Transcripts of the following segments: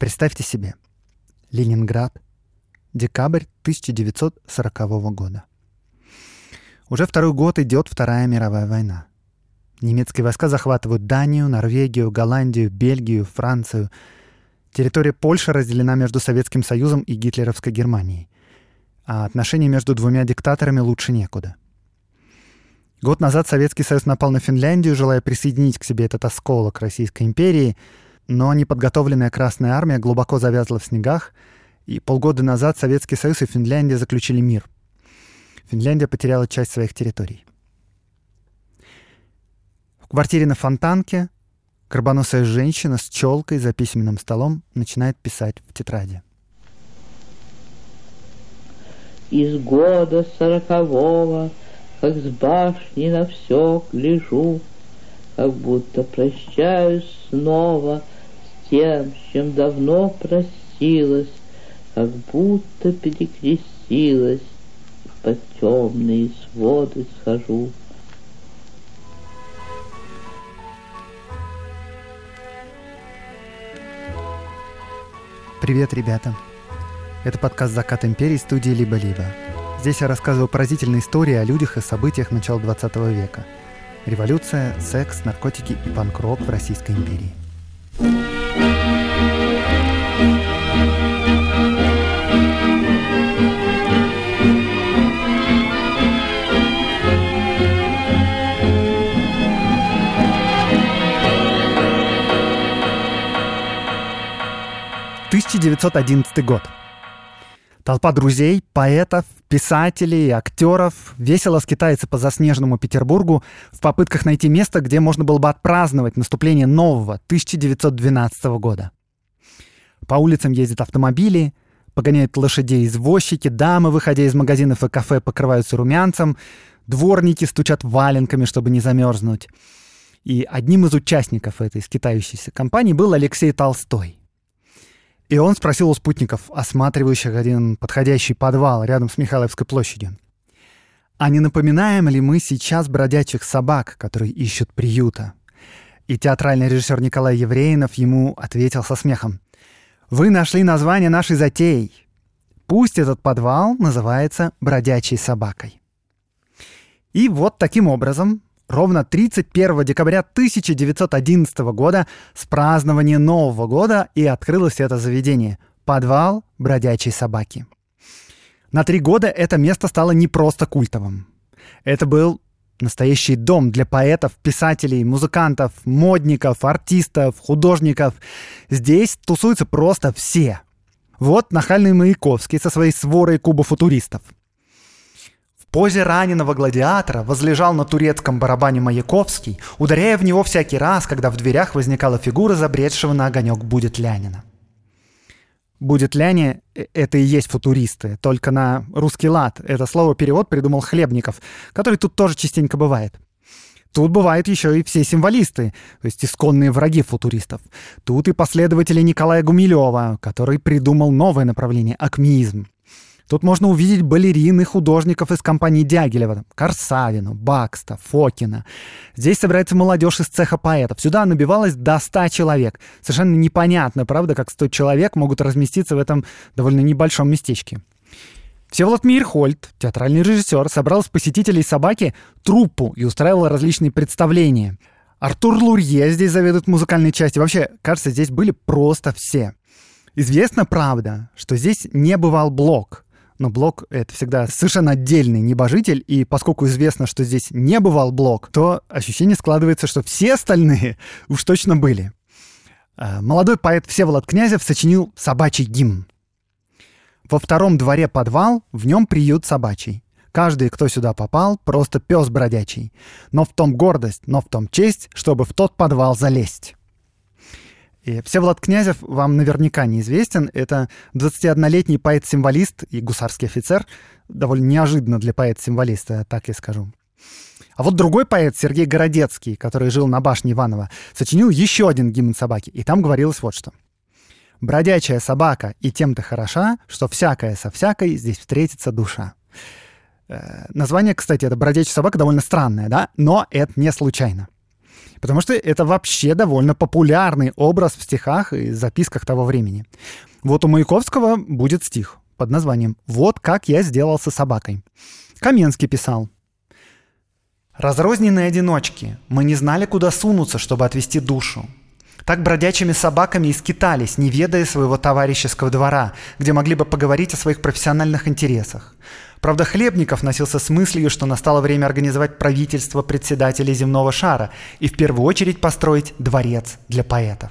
Представьте себе. Ленинград. Декабрь 1940 года. Уже второй год идет Вторая мировая война. Немецкие войска захватывают Данию, Норвегию, Голландию, Бельгию, Францию. Территория Польши разделена между Советским Союзом и гитлеровской Германией. А отношения между двумя диктаторами лучше некуда. Год назад Советский Союз напал на Финляндию, желая присоединить к себе этот осколок Российской империи, но неподготовленная Красная Армия глубоко завязла в снегах, и полгода назад Советский Союз и Финляндия заключили мир. Финляндия потеряла часть своих территорий. В квартире на Фонтанке горбоносая женщина с челкой за письменным столом начинает писать в тетради. Из года сорокового как с башни на все гляжу, Как будто прощаюсь снова тем, чем давно простилась, Как будто перекрестилась, Под темные своды схожу. Привет, ребята! Это подкаст «Закат империи» студии «Либо-либо». Здесь я рассказываю поразительные истории о людях и событиях начала 20 века. Революция, секс, наркотики и панк-рок в Российской империи. 1911 год. Толпа друзей, поэтов, писателей, актеров весело скитается по заснеженному Петербургу в попытках найти место, где можно было бы отпраздновать наступление нового 1912 года. По улицам ездят автомобили, погоняют лошадей извозчики, дамы, выходя из магазинов и кафе, покрываются румянцем, дворники стучат валенками, чтобы не замерзнуть. И одним из участников этой скитающейся компании был Алексей Толстой. И он спросил у спутников, осматривающих один подходящий подвал рядом с Михайловской площадью. А не напоминаем ли мы сейчас бродячих собак, которые ищут приюта? И театральный режиссер Николай Евреинов ему ответил со смехом. Вы нашли название нашей затеи. Пусть этот подвал называется «Бродячей собакой». И вот таким образом ровно 31 декабря 1911 года с празднования Нового года и открылось это заведение — подвал бродячей собаки. На три года это место стало не просто культовым. Это был настоящий дом для поэтов, писателей, музыкантов, модников, артистов, художников. Здесь тусуются просто все. Вот нахальный Маяковский со своей сворой кубофутуристов — позе раненого гладиатора возлежал на турецком барабане Маяковский, ударяя в него всякий раз, когда в дверях возникала фигура забредшего на огонек будет Лянина. Будет ляне — это и есть футуристы, только на русский лад. Это слово перевод придумал Хлебников, который тут тоже частенько бывает. Тут бывают еще и все символисты, то есть исконные враги футуристов. Тут и последователи Николая Гумилева, который придумал новое направление — акмеизм. Тут можно увидеть балерин и художников из компании Дягилева, Корсавину, Бакста, Фокина. Здесь собирается молодежь из цеха поэтов. Сюда набивалось до 100 человек. Совершенно непонятно, правда, как 100 человек могут разместиться в этом довольно небольшом местечке. Всеволод Мирхольд, театральный режиссер, собрал с посетителей собаки труппу и устраивал различные представления. Артур Лурье здесь заведует музыкальной частью. Вообще, кажется, здесь были просто все. Известно, правда, что здесь не бывал блок — но Блок — это всегда совершенно отдельный небожитель, и поскольку известно, что здесь не бывал Блок, то ощущение складывается, что все остальные уж точно были. А, молодой поэт Всеволод Князев сочинил «Собачий гимн». Во втором дворе подвал, в нем приют собачий. Каждый, кто сюда попал, просто пес бродячий. Но в том гордость, но в том честь, чтобы в тот подвал залезть. И Всеволод Князев вам наверняка неизвестен. Это 21-летний поэт-символист и гусарский офицер. Довольно неожиданно для поэта-символиста, так я скажу. А вот другой поэт, Сергей Городецкий, который жил на башне Иванова, сочинил еще один гимн собаки, и там говорилось вот что. «Бродячая собака и тем-то хороша, что всякая со всякой здесь встретится душа». Э, название, кстати, это «Бродячая собака» довольно странное, да? Но это не случайно. Потому что это вообще довольно популярный образ в стихах и записках того времени. Вот у Маяковского будет стих под названием «Вот как я сделался собакой». Каменский писал «Разрозненные одиночки, мы не знали, куда сунуться, чтобы отвести душу. Так бродячими собаками и скитались, не ведая своего товарищеского двора, где могли бы поговорить о своих профессиональных интересах. Правда, Хлебников носился с мыслью, что настало время организовать правительство председателей земного шара и в первую очередь построить дворец для поэтов.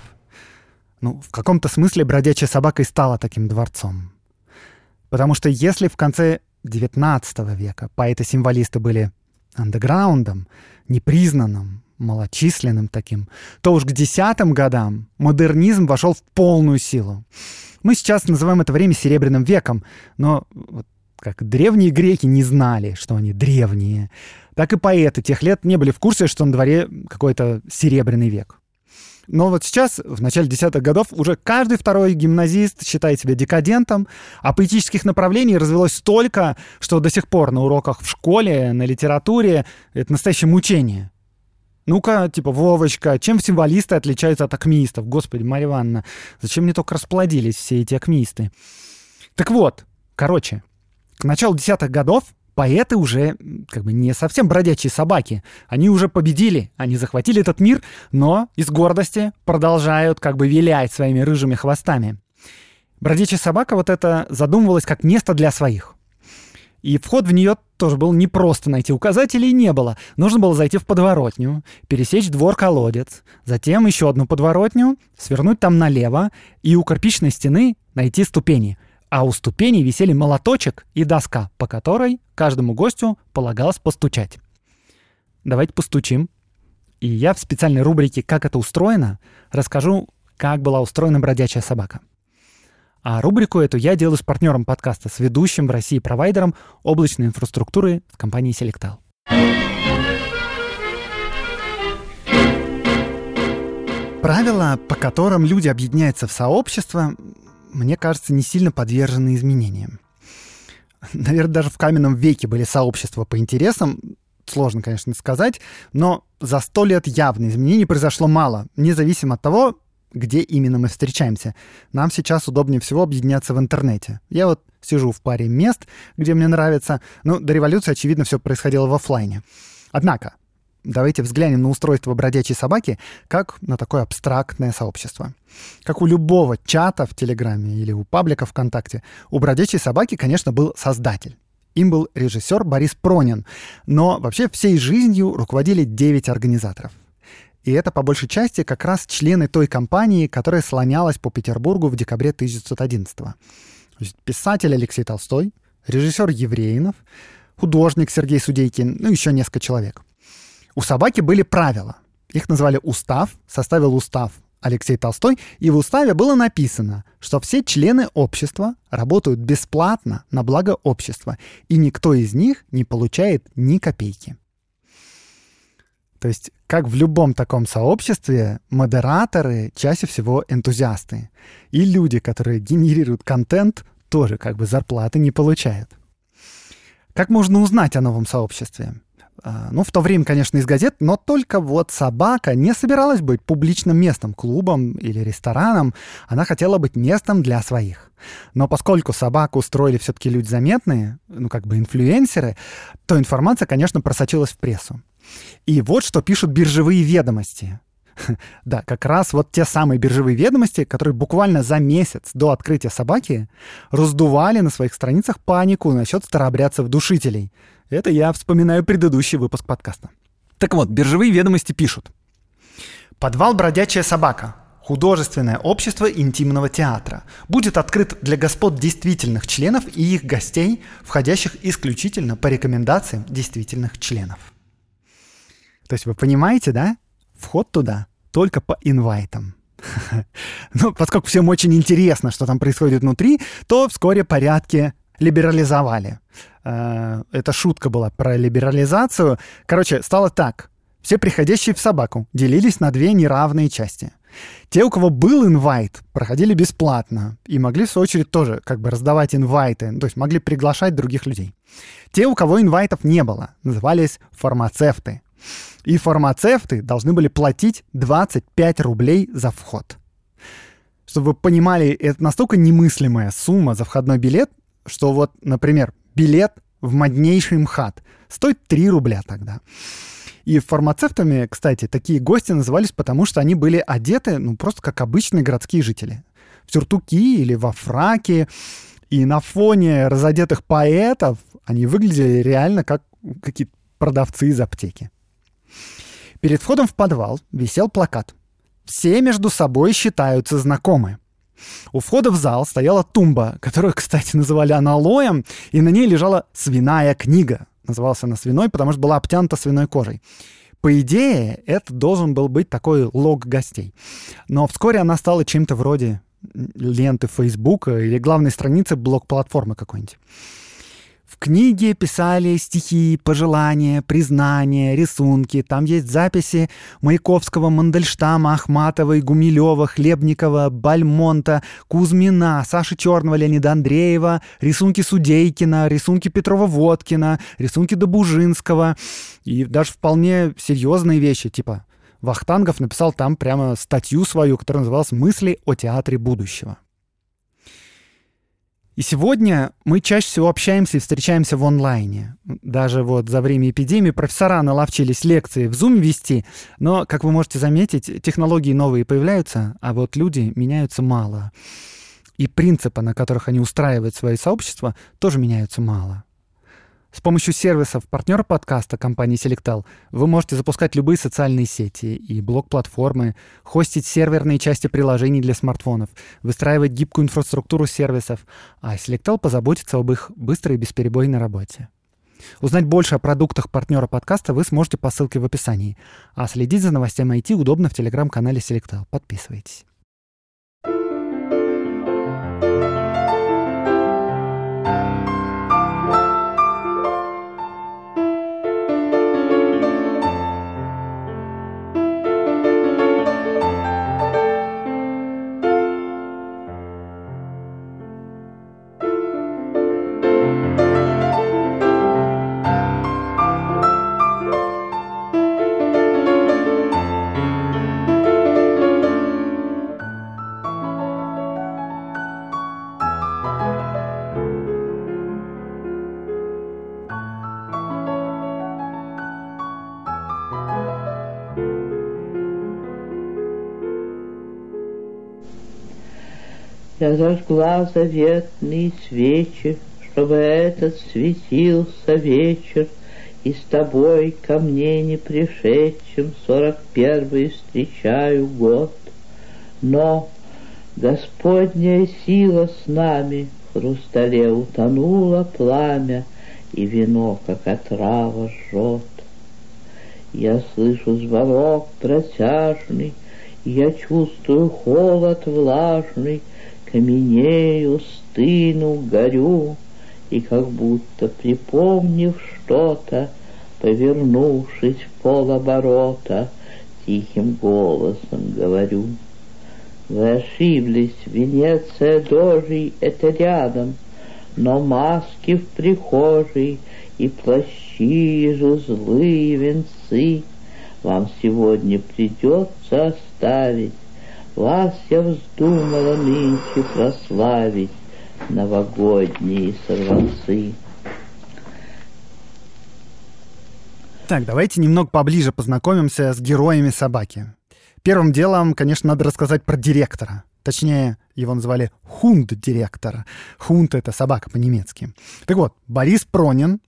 Ну, в каком-то смысле бродячая собака и стала таким дворцом. Потому что если в конце XIX века поэты-символисты были андеграундом, непризнанным, малочисленным таким, то уж к десятым годам модернизм вошел в полную силу. Мы сейчас называем это время Серебряным веком, но как древние греки не знали, что они древние, так и поэты тех лет не были в курсе, что на дворе какой-то Серебряный век. Но вот сейчас, в начале десятых годов, уже каждый второй гимназист считает себя декадентом, а поэтических направлений развелось столько, что до сих пор на уроках в школе, на литературе это настоящее мучение. Ну-ка, типа, Вовочка, чем символисты отличаются от акмеистов? Господи, Марья Ивановна, зачем мне только расплодились все эти акмеисты? Так вот, короче, к началу десятых годов поэты уже как бы не совсем бродячие собаки. Они уже победили, они захватили этот мир, но из гордости продолжают как бы вилять своими рыжими хвостами. Бродячая собака вот это задумывалась как место для своих. И вход в нее тоже был непросто найти. Указателей не было. Нужно было зайти в подворотню, пересечь двор-колодец, затем еще одну подворотню, свернуть там налево и у кирпичной стены найти ступени. А у ступеней висели молоточек и доска, по которой каждому гостю полагалось постучать. Давайте постучим. И я в специальной рубрике «Как это устроено» расскажу, как была устроена бродячая собака. А рубрику эту я делаю с партнером подкаста, с ведущим в России провайдером облачной инфраструктуры в компании Selectal. Правила, по которым люди объединяются в сообщество, мне кажется, не сильно подвержены изменениям. Наверное, даже в каменном веке были сообщества по интересам, сложно, конечно, сказать, но за сто лет явно изменений произошло мало, независимо от того, где именно мы встречаемся. Нам сейчас удобнее всего объединяться в интернете. Я вот сижу в паре мест, где мне нравится. Ну, до революции, очевидно, все происходило в офлайне. Однако, давайте взглянем на устройство бродячей собаки как на такое абстрактное сообщество. Как у любого чата в Телеграме или у паблика ВКонтакте, у бродячей собаки, конечно, был создатель. Им был режиссер Борис Пронин, но вообще всей жизнью руководили 9 организаторов — и это по большей части как раз члены той компании, которая слонялась по Петербургу в декабре 1911 -го. Писатель Алексей Толстой, режиссер Евреинов, художник Сергей Судейкин, ну еще несколько человек. У собаки были правила. Их назвали устав, составил устав Алексей Толстой, и в уставе было написано, что все члены общества работают бесплатно на благо общества, и никто из них не получает ни копейки. То есть, как в любом таком сообществе, модераторы чаще всего энтузиасты. И люди, которые генерируют контент, тоже как бы зарплаты не получают. Как можно узнать о новом сообществе? А, ну, в то время, конечно, из газет, но только вот собака не собиралась быть публичным местом, клубом или рестораном. Она хотела быть местом для своих. Но поскольку собаку устроили все-таки люди заметные, ну, как бы инфлюенсеры, то информация, конечно, просочилась в прессу. И вот что пишут биржевые ведомости. Да, как раз вот те самые биржевые ведомости, которые буквально за месяц до открытия собаки раздували на своих страницах панику насчет старообрядцев-душителей. Это я вспоминаю предыдущий выпуск подкаста. Так вот, биржевые ведомости пишут. Подвал «Бродячая собака» художественное общество интимного театра будет открыт для господ действительных членов и их гостей, входящих исключительно по рекомендациям действительных членов. То есть вы понимаете, да? Вход туда только по инвайтам. Ну, поскольку всем очень интересно, что там происходит внутри, то вскоре порядки либерализовали. Э, это шутка была про либерализацию. Короче, стало так. Все приходящие в собаку делились на две неравные части. Те, у кого был инвайт, проходили бесплатно и могли, в свою очередь, тоже как бы раздавать инвайты, то есть могли приглашать других людей. Те, у кого инвайтов не было, назывались фармацевты. И фармацевты должны были платить 25 рублей за вход. Чтобы вы понимали, это настолько немыслимая сумма за входной билет, что вот, например, билет в моднейший МХАТ стоит 3 рубля тогда. И фармацевтами, кстати, такие гости назывались, потому что они были одеты, ну, просто как обычные городские жители. В сюртуки или во фраке. И на фоне разодетых поэтов они выглядели реально как какие-то продавцы из аптеки. Перед входом в подвал висел плакат. Все между собой считаются знакомы. У входа в зал стояла тумба, которую, кстати, называли аналоем, и на ней лежала свиная книга. Называлась она свиной, потому что была обтянута свиной кожей. По идее, это должен был быть такой лог гостей. Но вскоре она стала чем-то вроде ленты Фейсбука или главной страницы блок-платформы какой-нибудь. В книге писали стихи, пожелания, признания, рисунки. Там есть записи Маяковского, Мандельштама, Ахматовой, Гумилева, Хлебникова, Бальмонта, Кузьмина, Саши Черного, Леонида Андреева, рисунки Судейкина, рисунки Петрова-Водкина, рисунки Добужинского. И даже вполне серьезные вещи, типа Вахтангов написал там прямо статью свою, которая называлась «Мысли о театре будущего». И сегодня мы чаще всего общаемся и встречаемся в онлайне. Даже вот за время эпидемии профессора наловчились лекции в Zoom вести, но, как вы можете заметить, технологии новые появляются, а вот люди меняются мало. И принципы, на которых они устраивают свои сообщества, тоже меняются мало. С помощью сервисов партнера подкаста компании Selectal вы можете запускать любые социальные сети и блок-платформы, хостить серверные части приложений для смартфонов, выстраивать гибкую инфраструктуру сервисов, а Selectal позаботится об их быстрой и бесперебойной работе. Узнать больше о продуктах партнера подкаста вы сможете по ссылке в описании. А следить за новостями IT удобно в телеграм-канале Selectal. Подписывайтесь. Я зажгла заветные свечи, Чтобы этот светился вечер, И с тобой ко мне не пришедшим Сорок первый встречаю год. Но Господняя сила с нами, В хрустале утонуло пламя, И вино, как отрава, жжет. Я слышу звонок протяжный, Я чувствую холод влажный, Каменею, стыну, горю, И как будто припомнив что-то, Повернувшись в полоборота, Тихим голосом говорю. Вы ошиблись, Венеция дожей — это рядом, Но маски в прихожей И плащи же злые венцы Вам сегодня придется оставить, вас я вздумала нынче прославить, новогодние сорванцы. Так, давайте немного поближе познакомимся с героями собаки. Первым делом, конечно, надо рассказать про директора. Точнее, его называли хунд-директор. Хунд — это собака по-немецки. Так вот, Борис Пронин,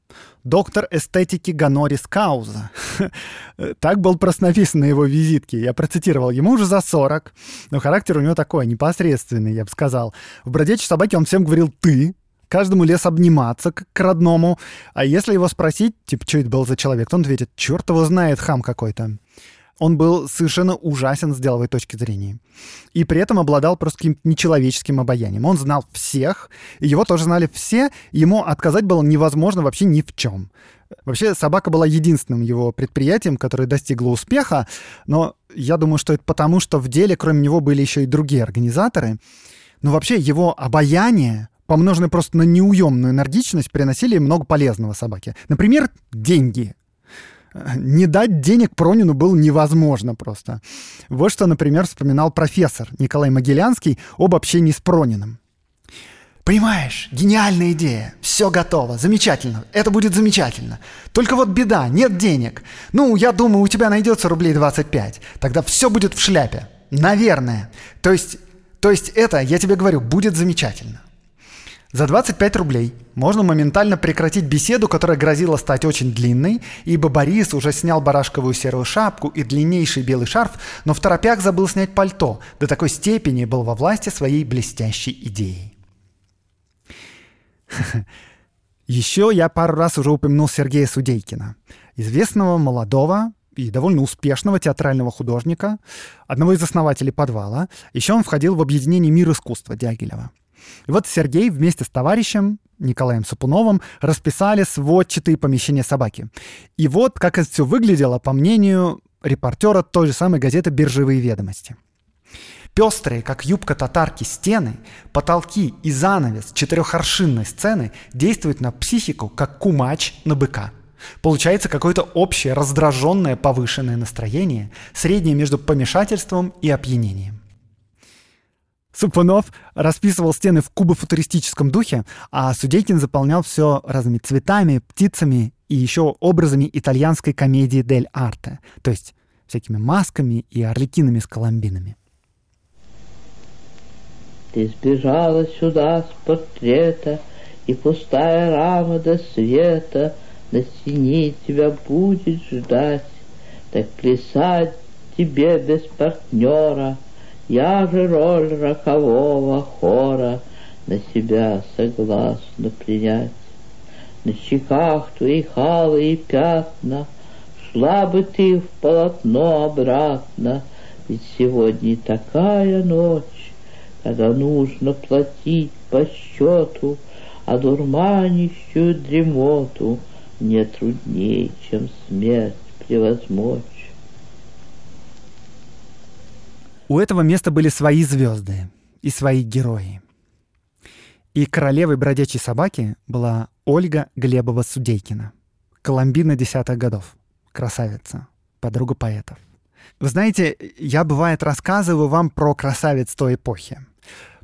доктор эстетики Ганорис Кауза. так был просто на его визитке. Я процитировал. Ему уже за 40, но характер у него такой, непосредственный, я бы сказал. В «Бродячей собаке» он всем говорил «ты», каждому лес обниматься, как к родному. А если его спросить, типа, что это был за человек, то он ответит, черт его знает, хам какой-то он был совершенно ужасен с деловой точки зрения. И при этом обладал просто каким-то нечеловеческим обаянием. Он знал всех, и его тоже знали все, ему отказать было невозможно вообще ни в чем. Вообще, собака была единственным его предприятием, которое достигло успеха, но я думаю, что это потому, что в деле кроме него были еще и другие организаторы. Но вообще его обаяние, помноженное просто на неуемную энергичность, приносили много полезного собаке. Например, деньги. Не дать денег Пронину было невозможно просто. Вот что, например, вспоминал профессор Николай Могилянский об общении с Прониным. Понимаешь, гениальная идея, все готово, замечательно, это будет замечательно. Только вот беда, нет денег. Ну, я думаю, у тебя найдется рублей 25, тогда все будет в шляпе. Наверное. То есть, то есть это, я тебе говорю, будет замечательно. За 25 рублей можно моментально прекратить беседу, которая грозила стать очень длинной, ибо Борис уже снял барашковую серую шапку и длиннейший белый шарф, но в торопях забыл снять пальто, до такой степени был во власти своей блестящей идеи. Еще я пару раз уже упомянул Сергея Судейкина, известного молодого и довольно успешного театрального художника, одного из основателей «Подвала». Еще он входил в объединение «Мир искусства» Дягилева. И вот Сергей вместе с товарищем Николаем Сапуновым расписали сводчатые помещения собаки. И вот как это все выглядело, по мнению репортера той же самой газеты «Биржевые ведомости». Пестрые, как юбка татарки, стены, потолки и занавес четырехоршинной сцены действуют на психику, как кумач на быка. Получается какое-то общее раздраженное повышенное настроение, среднее между помешательством и опьянением. Супунов расписывал стены в кубофутуристическом духе, а Судейкин заполнял все разными цветами, птицами и еще образами итальянской комедии «Дель Арте», то есть всякими масками и орликинами с коломбинами. Ты сбежала сюда с портрета, И пустая рама до света На стене тебя будет ждать. Так плясать тебе без партнера Я же роль рокового хора На себя согласна принять. На щеках твоих алые пятна Шла бы ты в полотно обратно, Ведь сегодня такая ночь, когда нужно платить по счету, а дурманящую дремоту мне труднее, чем смерть превозмочь. У этого места были свои звезды и свои герои. И королевой бродячей собаки была Ольга Глебова-Судейкина, Коломбина десятых годов, красавица, подруга поэтов. Вы знаете, я, бывает, рассказываю вам про красавиц той эпохи.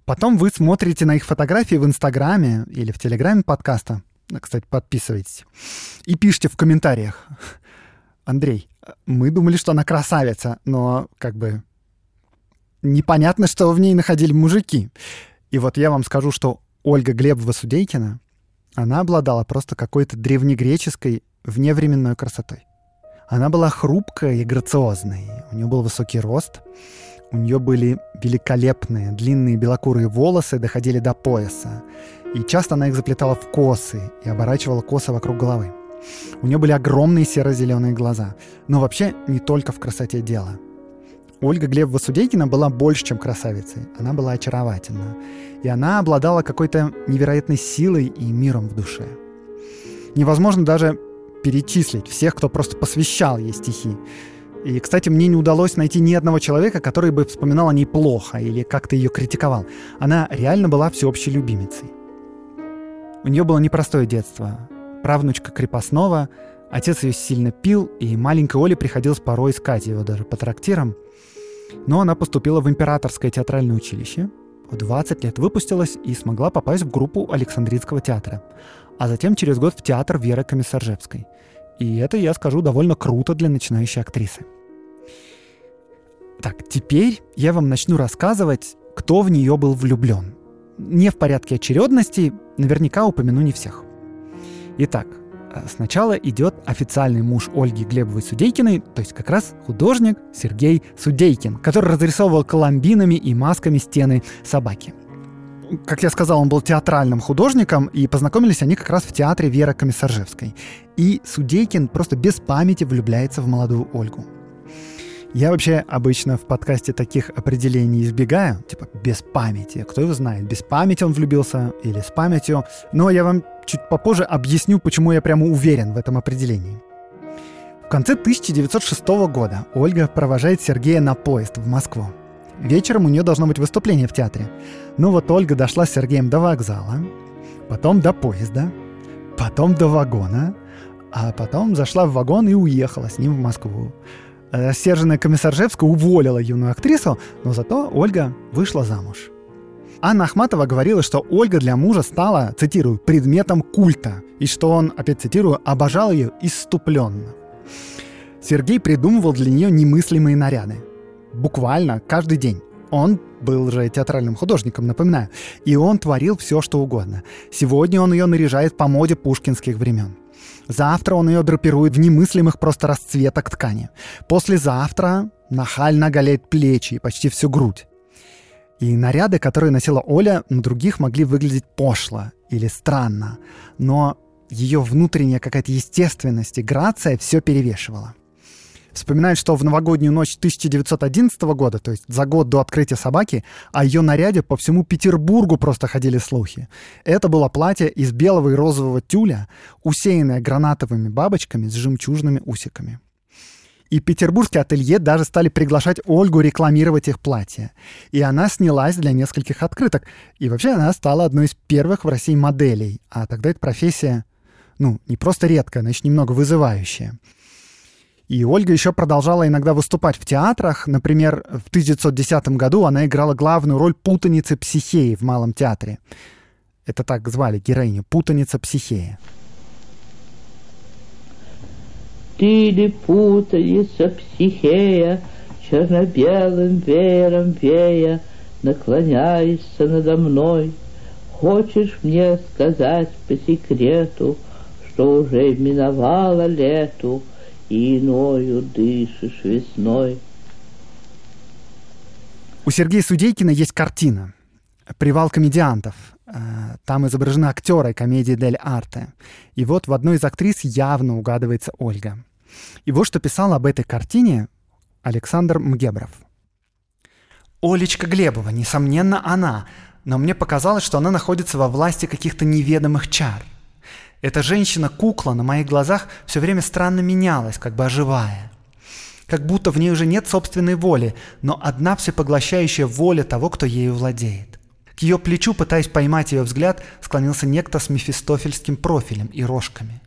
Потом вы смотрите на их фотографии в Инстаграме или в Телеграме подкаста. Кстати, подписывайтесь. И пишите в комментариях. Андрей, мы думали, что она красавица, но как бы непонятно, что в ней находили мужики. И вот я вам скажу, что Ольга Глебова-Судейкина, она обладала просто какой-то древнегреческой вневременной красотой. Она была хрупкой и грациозной. У нее был высокий рост. У нее были великолепные длинные белокурые волосы, доходили до пояса. И часто она их заплетала в косы и оборачивала косы вокруг головы. У нее были огромные серо-зеленые глаза. Но вообще не только в красоте дело. Ольга Глебова Судейкина была больше, чем красавицей. Она была очаровательна. И она обладала какой-то невероятной силой и миром в душе. Невозможно даже перечислить всех, кто просто посвящал ей стихи. И, кстати, мне не удалось найти ни одного человека, который бы вспоминал о ней плохо или как-то ее критиковал. Она реально была всеобщей любимицей. У нее было непростое детство. Правнучка крепостного, отец ее сильно пил, и маленькой Оле приходилось порой искать его даже по трактирам. Но она поступила в императорское театральное училище, в 20 лет выпустилась и смогла попасть в группу Александринского театра, а затем через год в театр Веры Комиссаржевской – и это, я скажу, довольно круто для начинающей актрисы. Так, теперь я вам начну рассказывать, кто в нее был влюблен. Не в порядке очередности, наверняка упомяну не всех. Итак, сначала идет официальный муж Ольги Глебовой Судейкиной, то есть как раз художник Сергей Судейкин, который разрисовывал коломбинами и масками стены собаки – как я сказал, он был театральным художником, и познакомились они как раз в театре Веры Комиссаржевской. И Судейкин просто без памяти влюбляется в молодую Ольгу. Я вообще обычно в подкасте таких определений избегаю, типа без памяти. Кто его знает, без памяти он влюбился или с памятью. Но я вам чуть попозже объясню, почему я прямо уверен в этом определении. В конце 1906 года Ольга провожает Сергея на поезд в Москву. Вечером у нее должно быть выступление в театре. Ну вот Ольга дошла с Сергеем до вокзала, потом до поезда, потом до вагона, а потом зашла в вагон и уехала с ним в Москву. Рассерженная комиссаржевская уволила юную актрису, но зато Ольга вышла замуж. Анна Ахматова говорила, что Ольга для мужа стала, цитирую, предметом культа, и что он, опять цитирую, обожал ее иступленно. Сергей придумывал для нее немыслимые наряды. Буквально каждый день. Он был же театральным художником, напоминаю. И он творил все, что угодно. Сегодня он ее наряжает по моде пушкинских времен. Завтра он ее драпирует в немыслимых просто расцветок ткани. Послезавтра нахально оголяет плечи и почти всю грудь. И наряды, которые носила Оля, на других могли выглядеть пошло или странно. Но ее внутренняя какая-то естественность и грация все перевешивала. Вспоминает, что в новогоднюю ночь 1911 года, то есть за год до открытия собаки, о ее наряде по всему Петербургу просто ходили слухи. Это было платье из белого и розового тюля, усеянное гранатовыми бабочками с жемчужными усиками. И петербургские ателье даже стали приглашать Ольгу рекламировать их платье. И она снялась для нескольких открыток. И вообще она стала одной из первых в России моделей. А тогда эта профессия, ну, не просто редкая, еще немного вызывающая. И Ольга еще продолжала иногда выступать в театрах. Например, в 1910 году она играла главную роль путаницы Психеи в Малом театре. Это так звали героиню, путаница Психея. Ты ли путаница Психея, черно-белым веером вея, наклоняешься надо мной? Хочешь мне сказать по секрету, что уже миновало лету, иною дышишь весной. У Сергея Судейкина есть картина «Привал комедиантов». Э, там изображены актеры комедии «Дель Арте». И вот в одной из актрис явно угадывается Ольга. И вот что писал об этой картине Александр Мгебров. «Олечка Глебова, несомненно, она, но мне показалось, что она находится во власти каких-то неведомых чар – эта женщина-кукла на моих глазах все время странно менялась, как бы оживая. Как будто в ней уже нет собственной воли, но одна всепоглощающая воля того, кто ею владеет. К ее плечу, пытаясь поймать ее взгляд, склонился некто с мефистофельским профилем и рожками.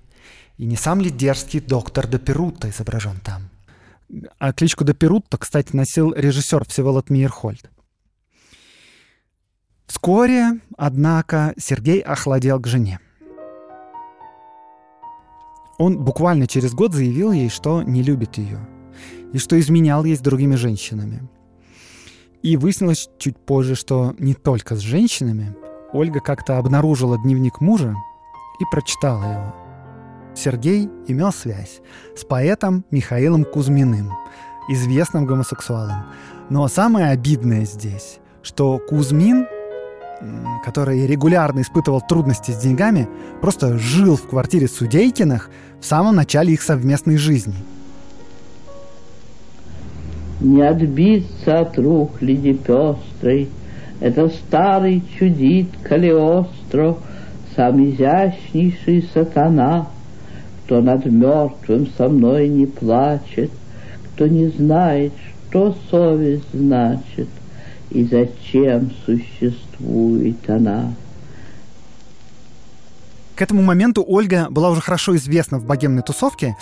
И не сам ли дерзкий доктор Доперутто изображен там? А кличку Доперутто, кстати, носил режиссер Всеволод Мейерхольд. Вскоре, однако, Сергей охладел к жене – он буквально через год заявил ей, что не любит ее и что изменял ей с другими женщинами. И выяснилось чуть позже, что не только с женщинами. Ольга как-то обнаружила дневник мужа и прочитала его. Сергей имел связь с поэтом Михаилом Кузьминым, известным гомосексуалом. Но самое обидное здесь, что Кузьмин который регулярно испытывал трудности с деньгами, просто жил в квартире Судейкиных в самом начале их совместной жизни. Не отбиться от рухляди пестрой, Это старый чудит Калиостро, Сам изящнейший сатана, Кто над мертвым со мной не плачет, Кто не знает, что совесть значит, И зачем существует она. К этому моменту Ольга была уже хорошо известна в богемной тусовке.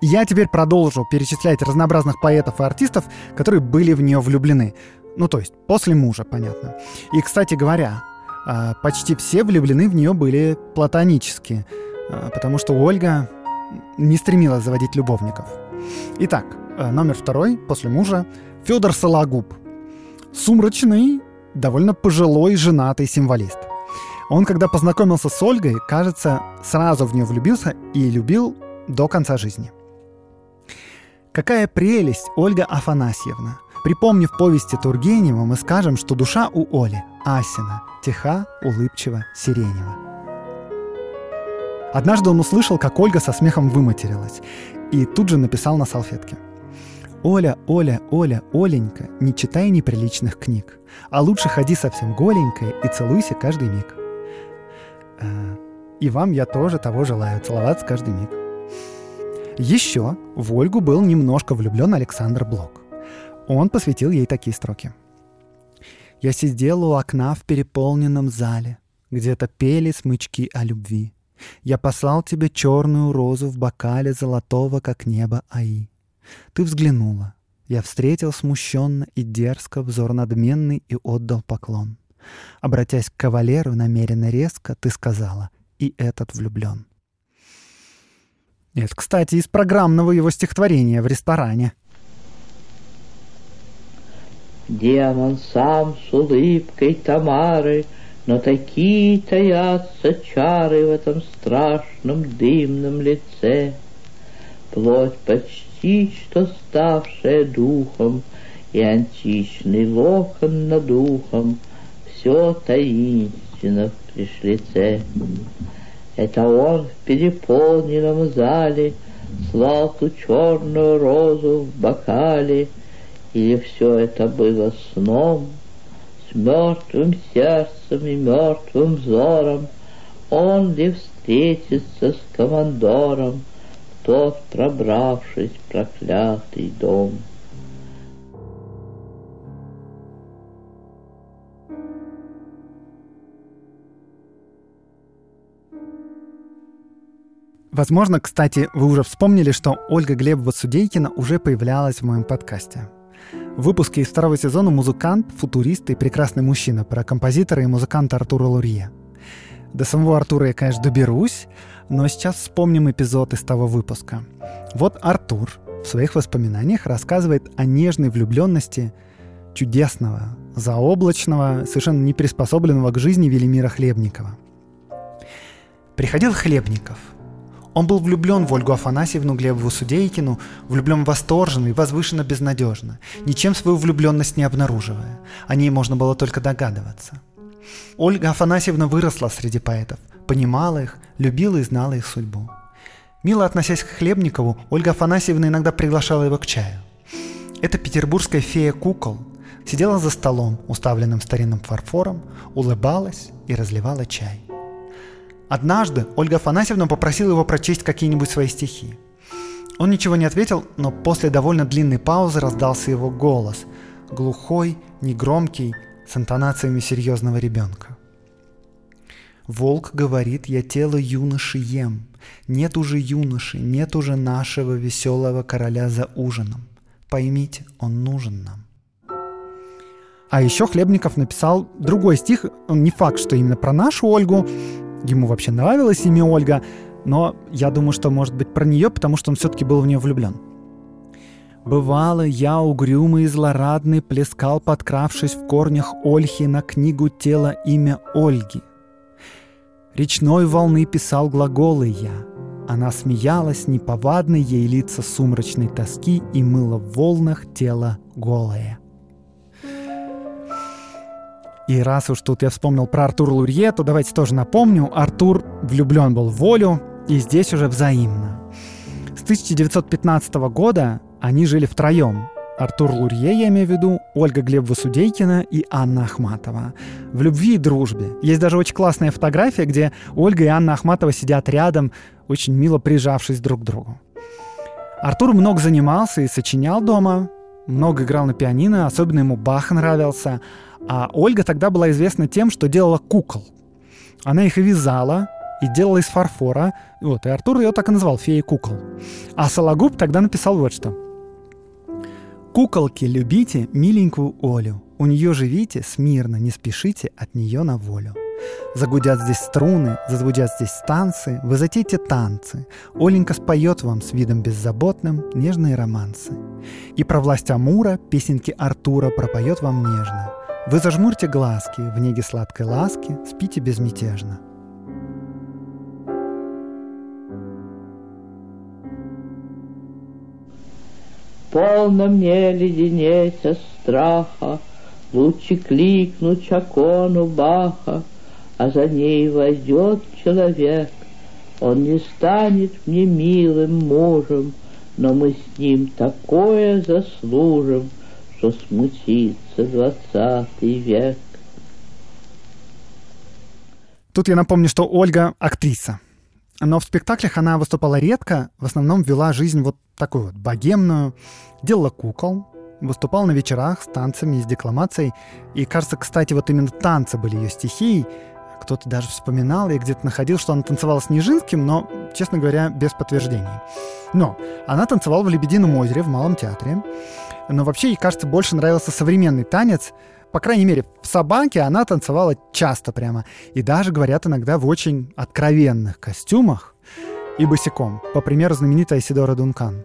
я теперь продолжу перечислять разнообразных поэтов и артистов, которые были в нее влюблены. Ну, то есть, после мужа, понятно. И, кстати говоря, а, почти все влюблены в нее были платонически, а, потому что Ольга не стремилась заводить любовников. Итак, а, номер второй после мужа Федор Сологуб. Сумрачный, довольно пожилой женатый символист. Он, когда познакомился с Ольгой, кажется, сразу в нее влюбился и любил до конца жизни. Какая прелесть Ольга Афанасьевна! Припомнив повести Тургенева, мы скажем, что душа у Оли Асина, тиха, улыбчива, сиренева. Однажды он услышал, как Ольга со смехом выматерилась, и тут же написал на салфетке. «Оля, Оля, Оля, Оленька, не читай неприличных книг, а лучше ходи совсем голенькая и целуйся каждый миг». Э, и вам я тоже того желаю, целоваться каждый миг. Еще в Ольгу был немножко влюблен Александр Блок. Он посвятил ей такие строки. «Я сидел у окна в переполненном зале, где-то пели смычки о любви. Я послал тебе черную розу в бокале золотого, как небо Аи. Ты взглянула. Я встретил смущенно и дерзко взор надменный и отдал поклон. Обратясь к кавалеру намеренно резко, ты сказала «И этот влюблен». Это, кстати, из программного его стихотворения в ресторане. Демон сам с улыбкой Тамары, Но такие таятся чары В этом страшном дымном лице. Плоть почти что ставшая духом, И античный локон над ухом, Все таинственно в пришлице. Это он в переполненном зале Слал ту черную розу в бокале, Или все это было сном, С мертвым сердцем и мертвым взором? Он ли встретится с командором, Тот, пробравшись в проклятый дом? Возможно, кстати, вы уже вспомнили, что Ольга Глебова-Судейкина уже появлялась в моем подкасте. В выпуске из второго сезона «Музыкант, футурист и прекрасный мужчина» про композитора и музыканта Артура Лурье. До самого Артура я, конечно, доберусь, но сейчас вспомним эпизод из того выпуска. Вот Артур в своих воспоминаниях рассказывает о нежной влюбленности чудесного, заоблачного, совершенно не приспособленного к жизни Велимира Хлебникова. Приходил Хлебников – он был влюблен в Ольгу Афанасьевну Глебову Судейкину, влюблен восторженно и возвышенно безнадежно, ничем свою влюбленность не обнаруживая. О ней можно было только догадываться. Ольга Афанасьевна выросла среди поэтов, понимала их, любила и знала их судьбу. Мило относясь к Хлебникову, Ольга Афанасьевна иногда приглашала его к чаю. Эта петербургская фея кукол сидела за столом, уставленным старинным фарфором, улыбалась и разливала чай. Однажды Ольга Афанасьевна попросила его прочесть какие-нибудь свои стихи. Он ничего не ответил, но после довольно длинной паузы раздался его голос, глухой, негромкий, с интонациями серьезного ребенка. Волк говорит, я тело юноши ем. Нет уже юноши, нет уже нашего веселого короля за ужином. Поймите, он нужен нам. А еще Хлебников написал другой стих, он не факт, что именно про нашу Ольгу, ему вообще нравилось имя Ольга, но я думаю, что может быть про нее, потому что он все-таки был в нее влюблен. Бывало, я угрюмый и злорадный плескал, подкравшись в корнях Ольхи на книгу тела имя Ольги. Речной волны писал глаголы я. Она смеялась, неповадной ей лица сумрачной тоски и мыла в волнах тело голое. И раз уж тут я вспомнил про Артура Лурье, то давайте тоже напомню. Артур влюблен был в волю, и здесь уже взаимно. С 1915 года они жили втроем. Артур Лурье, я имею в виду, Ольга Глебова-Судейкина и Анна Ахматова. В любви и дружбе. Есть даже очень классная фотография, где Ольга и Анна Ахматова сидят рядом, очень мило прижавшись друг к другу. Артур много занимался и сочинял дома, много играл на пианино, особенно ему Бах нравился, а Ольга тогда была известна тем, что делала кукол. Она их и вязала, и делала из фарфора. Вот, и Артур ее так и назвал «Феей кукол». А Сологуб тогда написал вот что. «Куколки любите миленькую Олю, у нее живите смирно, не спешите от нее на волю». Загудят здесь струны, зазвучат здесь танцы, вы затейте танцы. Оленька споет вам с видом беззаботным нежные романсы. И про власть Амура песенки Артура пропоет вам нежно. Вы зажмурьте глазки, в неге сладкой ласки спите безмятежно. Полно мне леденеть страха, Лучше кликнуть чакону Баха, А за ней войдет человек. Он не станет мне милым мужем, Но мы с ним такое заслужим — что смутится двадцатый век. Тут я напомню, что Ольга актриса. Но в спектаклях она выступала редко, в основном вела жизнь вот такую вот богемную, делала кукол, выступала на вечерах с танцами и с декламацией. И кажется, кстати, вот именно танцы были ее стихией, кто-то даже вспоминал, я где-то находил, что она танцевала с Нижинским, но, честно говоря, без подтверждений. Но она танцевала в «Лебедином озере» в Малом театре. Но вообще ей, кажется, больше нравился современный танец. По крайней мере, в «Собаке» она танцевала часто прямо. И даже, говорят, иногда в очень откровенных костюмах и босиком. По примеру, знаменитой Сидора Дункан.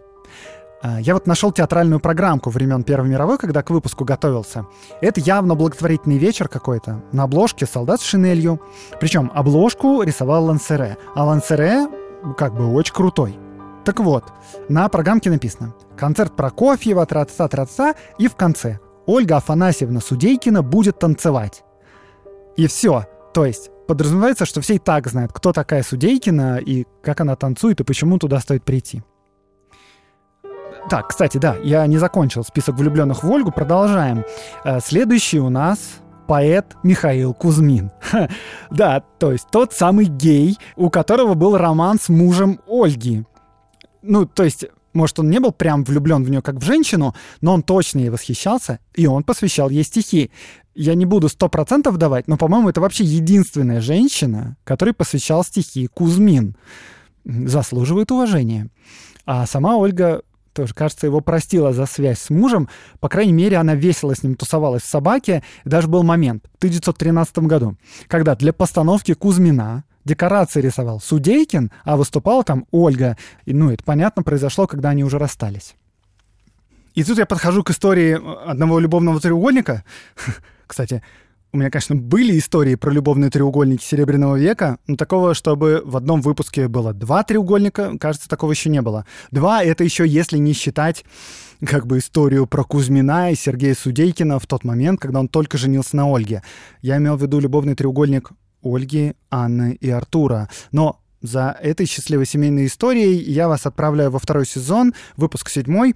А, я вот нашел театральную программку времен Первой мировой, когда к выпуску готовился. Это явно благотворительный вечер какой-то. На обложке солдат с шинелью. Причем обложку рисовал Лансере. А Лансере как бы очень крутой. Так вот, на программке написано «Концерт Прокофьева, тра-та, тра и в конце Ольга Афанасьевна Судейкина будет танцевать. И все. То есть подразумевается, что все и так знают, кто такая Судейкина и как она танцует и почему туда стоит прийти. Так, кстати, да, я не закончил список влюбленных в Ольгу, продолжаем. Э, следующий у нас поэт Михаил Кузьмин. Да, то есть тот самый гей, у которого был роман с мужем Ольги. Ну, то есть, может, он не был прям влюблен в нее как в женщину, но он точно ей восхищался, и он посвящал ей стихи. Я не буду сто процентов давать, но, по-моему, это вообще единственная женщина, которой посвящал стихи Кузьмин. Заслуживает уважения. А сама Ольга тоже, кажется, его простила за связь с мужем. По крайней мере, она весело с ним тусовалась в «Собаке». И даже был момент в 1913 году, когда для постановки Кузьмина декорации рисовал Судейкин, а выступала там Ольга. И, ну, это понятно, произошло, когда они уже расстались. И тут я подхожу к истории одного любовного треугольника. Кстати, у меня, конечно, были истории про любовные треугольники Серебряного века, но такого, чтобы в одном выпуске было два треугольника, кажется, такого еще не было. Два — это еще если не считать как бы историю про Кузьмина и Сергея Судейкина в тот момент, когда он только женился на Ольге. Я имел в виду любовный треугольник Ольги, Анны и Артура. Но за этой счастливой семейной историей я вас отправляю во второй сезон, выпуск седьмой,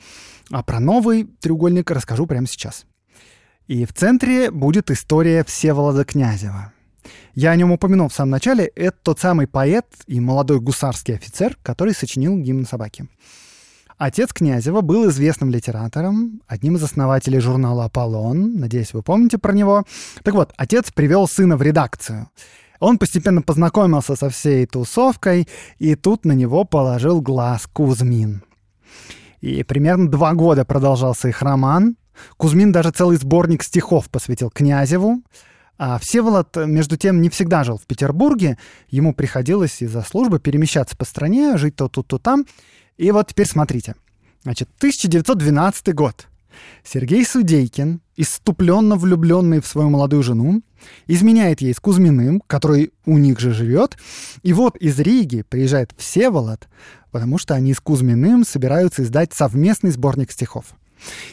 а про новый треугольник расскажу прямо сейчас. И в центре будет история Всеволода Князева. Я о нем упомянул в самом начале. Это тот самый поэт и молодой гусарский офицер, который сочинил гимн собаки. Отец Князева был известным литератором, одним из основателей журнала «Аполлон». Надеюсь, вы помните про него. Так вот, отец привел сына в редакцию. Он постепенно познакомился со всей тусовкой, и тут на него положил глаз Кузьмин. И примерно два года продолжался их роман, Кузьмин даже целый сборник стихов посвятил Князеву. А Всеволод, между тем, не всегда жил в Петербурге. Ему приходилось из-за службы перемещаться по стране, жить то тут, то там. И вот теперь смотрите. Значит, 1912 год. Сергей Судейкин, иступленно влюбленный в свою молодую жену, изменяет ей с Кузьминым, который у них же живет. И вот из Риги приезжает Всеволод, потому что они с Кузьминым собираются издать совместный сборник стихов.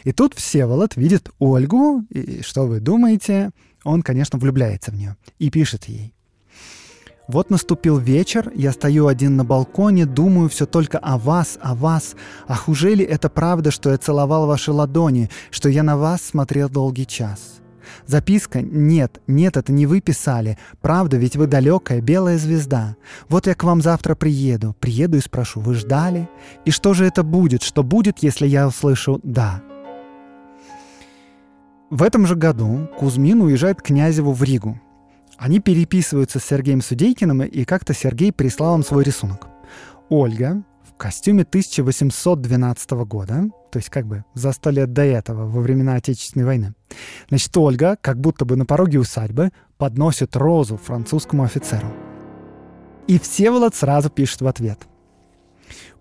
И тут Всеволод видит Ольгу, и что вы думаете? Он, конечно, влюбляется в нее и пишет ей. Вот наступил вечер, я стою один на балконе, думаю все только о вас, о вас. Ах, уже ли это правда, что я целовал ваши ладони, что я на вас смотрел долгий час? Записка «Нет, нет, это не вы писали. Правда, ведь вы далекая белая звезда. Вот я к вам завтра приеду. Приеду и спрошу, вы ждали? И что же это будет? Что будет, если я услышу «да»?» В этом же году Кузьмин уезжает к Князеву в Ригу. Они переписываются с Сергеем Судейкиным, и как-то Сергей прислал им свой рисунок. Ольга, костюме 1812 года, то есть как бы за сто лет до этого, во времена Отечественной войны. Значит, Ольга, как будто бы на пороге усадьбы, подносит розу французскому офицеру. И Всеволод сразу пишет в ответ.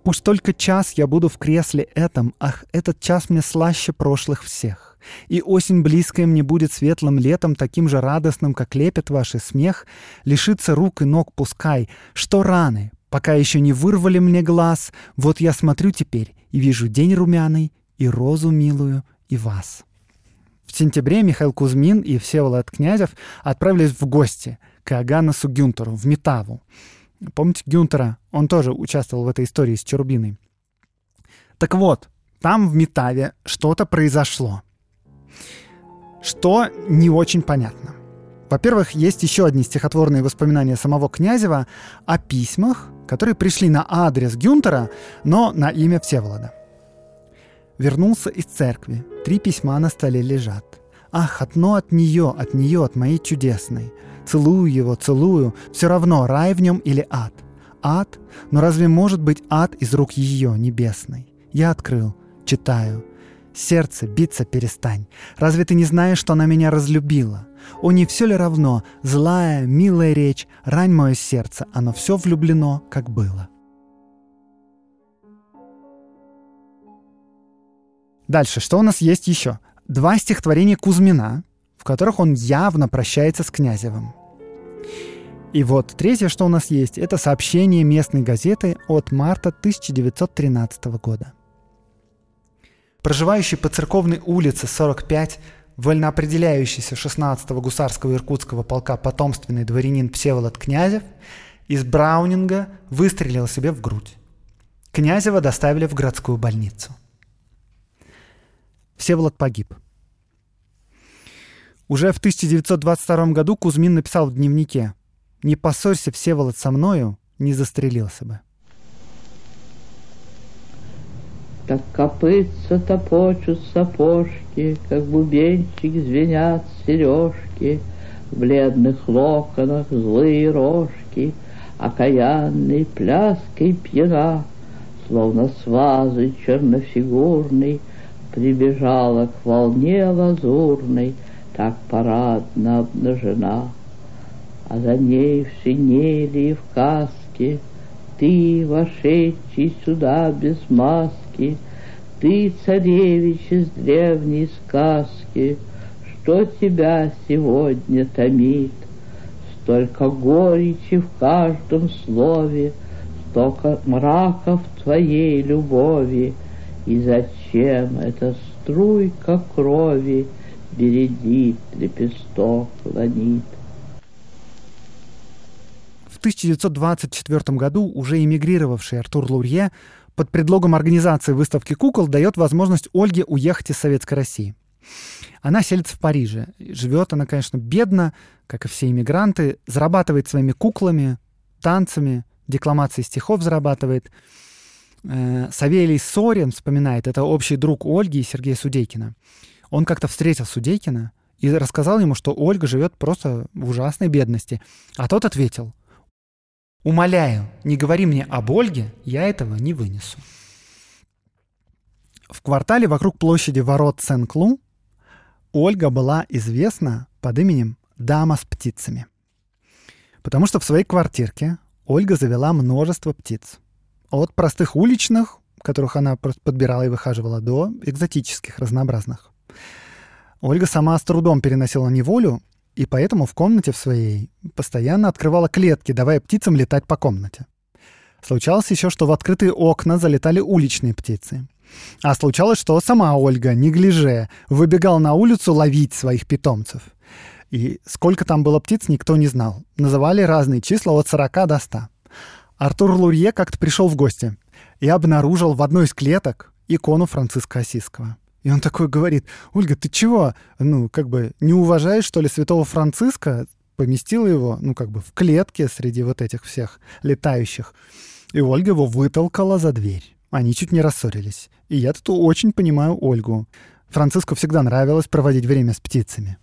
«Пусть только час я буду в кресле этом, ах, этот час мне слаще прошлых всех. И осень близкая мне будет светлым летом, таким же радостным, как лепет ваш смех. Лишиться рук и ног пускай, что раны, Пока еще не вырвали мне глаз, вот я смотрю теперь и вижу день румяный, и розу милую, и вас. В сентябре Михаил Кузьмин и Всеволод Князев отправились в гости к Аганасу Гюнтеру в Метаву. Помните Гюнтера? Он тоже участвовал в этой истории с Чарубиной. Так вот, там в Метаве что-то произошло. Что не очень понятно. Во-первых, есть еще одни стихотворные воспоминания самого Князева о письмах, которые пришли на адрес Гюнтера, но на имя Всеволода. Вернулся из церкви. Три письма на столе лежат. Ах, одно от нее, от нее, от моей чудесной. Целую его, целую. Все равно, рай в нем или ад. Ад? Но разве может быть ад из рук ее, небесной? Я открыл, читаю. Сердце, биться перестань. Разве ты не знаешь, что она меня разлюбила? О, не все ли равно? Злая, милая речь, рань мое сердце, оно все влюблено, как было. Дальше, что у нас есть еще? Два стихотворения Кузьмина, в которых он явно прощается с Князевым. И вот третье, что у нас есть, это сообщение местной газеты от марта 1913 года. Проживающий по церковной улице 45 вольноопределяющийся 16-го гусарского иркутского полка потомственный дворянин Всеволод Князев из Браунинга выстрелил себе в грудь. Князева доставили в городскую больницу. Всеволод погиб. Уже в 1922 году Кузьмин написал в дневнике «Не поссорься, Всеволод, со мною, не застрелился бы». Как копытца топочут сапожки, Как бубенчик звенят сережки, В бледных локонах злые рожки, Окаянной пляской пьяна, Словно с вазы чернофигурной Прибежала к волне лазурной, Так парадно обнажена. А за ней в шинели и в каске Ты, вошедший сюда без маски, сказки, Ты, царевич из древней сказки, Что тебя сегодня томит? Столько горечи в каждом слове, Столько мрака в твоей любови, И зачем эта струйка крови Бередит, лепесток ланит? В 1924 году уже эмигрировавший Артур Лурье под предлогом организации выставки кукол дает возможность Ольге уехать из Советской России. Она селится в Париже. Живет она, конечно, бедно, как и все иммигранты, зарабатывает своими куклами, танцами, декламацией стихов зарабатывает. Э, Савелий Сорин вспоминает, это общий друг Ольги и Сергея Судейкина. Он как-то встретил Судейкина и рассказал ему, что Ольга живет просто в ужасной бедности. А тот ответил — Умоляю, не говори мне об Ольге, я этого не вынесу. В квартале вокруг площади ворот Сен-Клу Ольга была известна под именем «Дама с птицами». Потому что в своей квартирке Ольга завела множество птиц. От простых уличных, которых она подбирала и выхаживала, до экзотических, разнообразных. Ольга сама с трудом переносила неволю и поэтому в комнате в своей постоянно открывала клетки, давая птицам летать по комнате. Случалось еще, что в открытые окна залетали уличные птицы. А случалось, что сама Ольга, не гляже, выбегала на улицу ловить своих питомцев. И сколько там было птиц, никто не знал. Называли разные числа от 40 до 100. Артур Лурье как-то пришел в гости и обнаружил в одной из клеток икону Франциска Осиского. И он такой говорит, Ольга, ты чего? Ну, как бы не уважаешь, что ли, святого Франциска? Поместила его, ну, как бы в клетке среди вот этих всех летающих. И Ольга его вытолкала за дверь. Они чуть не рассорились. И я тут очень понимаю Ольгу. Франциску всегда нравилось проводить время с птицами.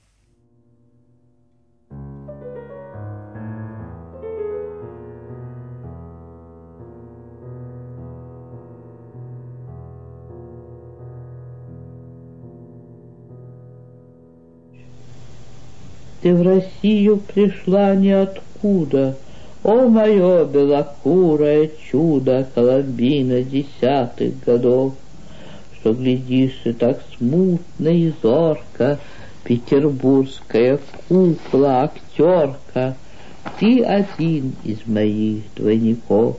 Ты в Россию пришла ниоткуда, О, мое белокурое чудо Коломбина десятых годов, Что глядишь и так смутно и зорко, Петербургская кукла, актерка, Ты один из моих двойников.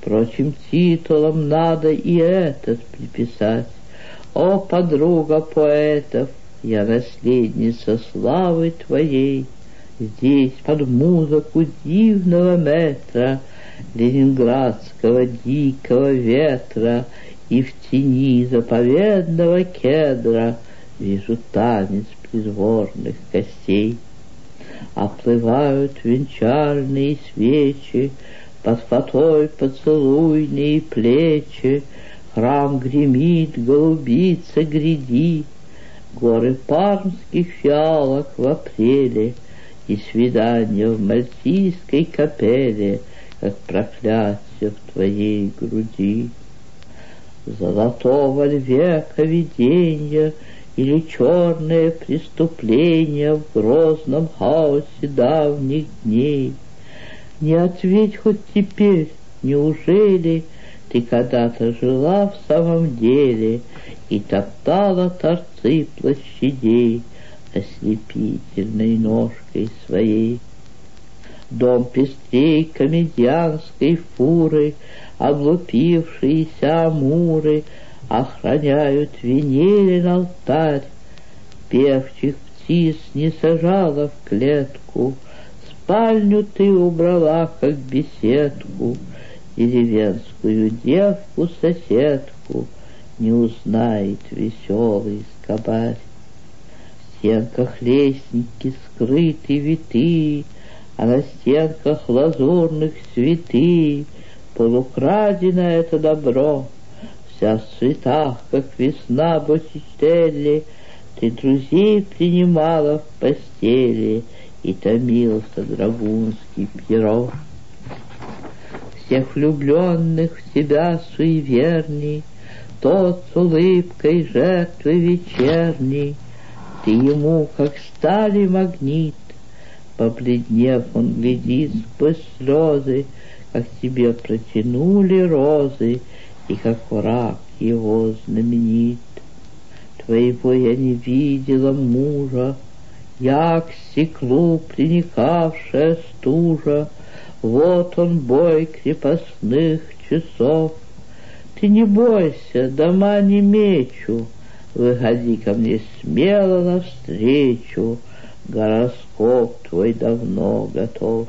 Впрочем, титулом надо и этот приписать. О, подруга поэтов, я наследница славы твоей, Здесь под музыку дивного метра, Ленинградского дикого ветра И в тени заповедного кедра Вижу танец придворных костей. Оплывают венчальные свечи, Под фатой поцелуйные плечи, Храм гремит, голубица гряди, Горы пармских фиалок в апреле И свидание в мальтийской капеле, Как проклятие в твоей груди. Золотого века видения Или черное преступление В грозном хаосе давних дней. Не ответь хоть теперь, неужели Ты когда-то жила в самом деле И топтала торцы площадей Ослепительной ножкой своей? Дом пестрей комедианской фуры, Облупившиеся амуры Охраняют Венерин алтарь. Певчих птиц не сажала в клетку, Спальню ты убрала, как беседку, Деревенскую девку-соседку Не узнает веселый скобарь. В стенках лестники скрыты витые, а на стенках лазурных цветы, Полукрадено это добро, Вся в цветах, как весна Боттичелли, Ты друзей принимала в постели, И томился драгунский перо. Всех влюбленных в тебя суеверней, Тот с улыбкой жертвы вечерней, Ты ему, как стали магнит, Побледнев, он глядит сквозь слезы, Как тебе протянули розы, И как враг его знаменит. Твоего я не видела мужа, Я к стеклу приникавшая стужа, Вот он бой крепостных часов. Ты не бойся, дома не мечу, Выходи ко мне смело навстречу, Гороскоп твой давно готов.